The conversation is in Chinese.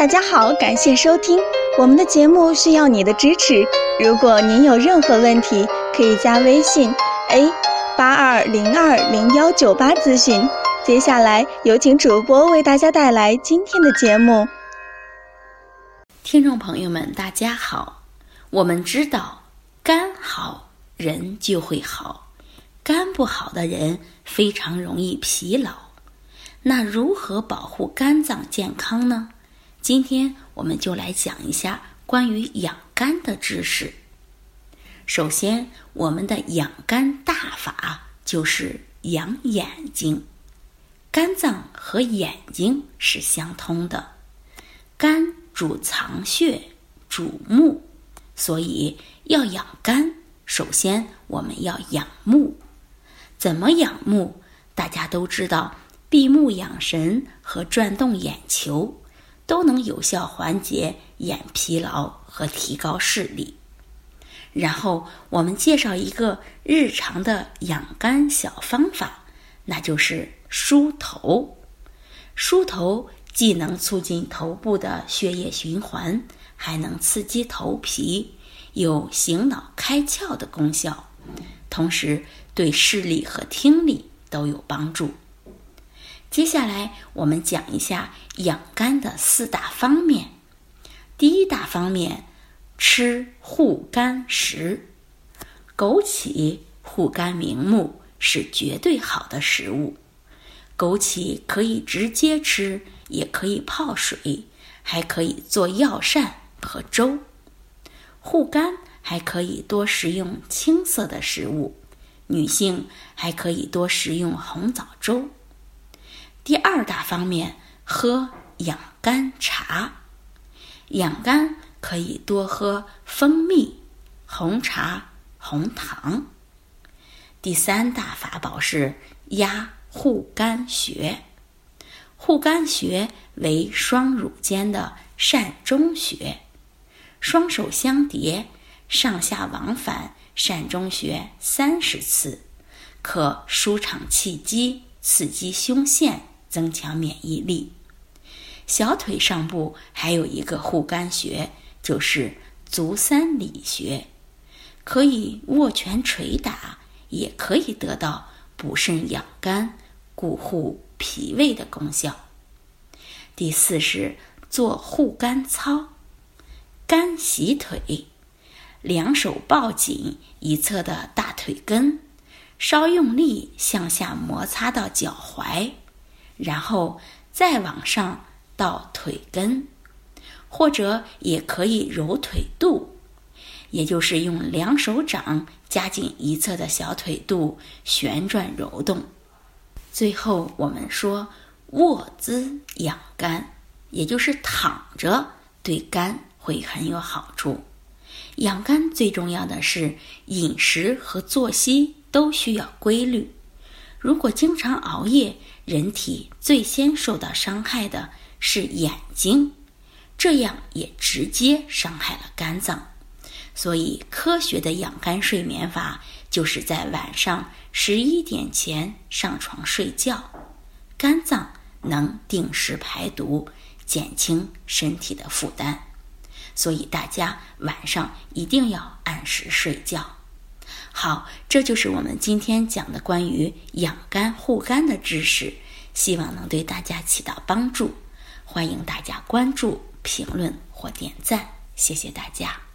大家好，感谢收听我们的节目，需要你的支持。如果您有任何问题，可以加微信 a 八二零二零幺九八咨询。接下来有请主播为大家带来今天的节目。听众朋友们，大家好。我们知道，肝好人就会好，肝不好的人非常容易疲劳。那如何保护肝脏健康呢？今天我们就来讲一下关于养肝的知识。首先，我们的养肝大法就是养眼睛。肝脏和眼睛是相通的，肝主藏血，主目，所以要养肝，首先我们要养目。怎么养目？大家都知道，闭目养神和转动眼球。都能有效缓解眼疲劳和提高视力。然后我们介绍一个日常的养肝小方法，那就是梳头。梳头既能促进头部的血液循环，还能刺激头皮，有醒脑开窍的功效，同时对视力和听力都有帮助。接下来我们讲一下养肝的四大方面。第一大方面，吃护肝食。枸杞护肝明目，是绝对好的食物。枸杞可以直接吃，也可以泡水，还可以做药膳和粥。护肝还可以多食用青色的食物，女性还可以多食用红枣粥。第二大方面，喝养肝茶。养肝可以多喝蜂蜜、红茶、红糖。第三大法宝是压护肝穴。护肝穴为双乳间的膻中穴，双手相叠，上下往返膻中穴三十次，可舒畅气机，刺激胸腺。增强免疫力。小腿上部还有一个护肝穴，就是足三里穴，可以握拳捶打，也可以得到补肾养肝、固护脾胃的功效。第四是做护肝操，肝洗腿，两手抱紧一侧的大腿根，稍用力向下摩擦到脚踝。然后再往上到腿根，或者也可以揉腿肚，也就是用两手掌夹紧一侧的小腿肚旋转揉动。最后我们说卧姿养肝，也就是躺着对肝会很有好处。养肝最重要的是饮食和作息都需要规律，如果经常熬夜。人体最先受到伤害的是眼睛，这样也直接伤害了肝脏。所以，科学的养肝睡眠法就是在晚上十一点前上床睡觉，肝脏能定时排毒，减轻身体的负担。所以，大家晚上一定要按时睡觉。好，这就是我们今天讲的关于养肝护肝的知识，希望能对大家起到帮助。欢迎大家关注、评论或点赞，谢谢大家。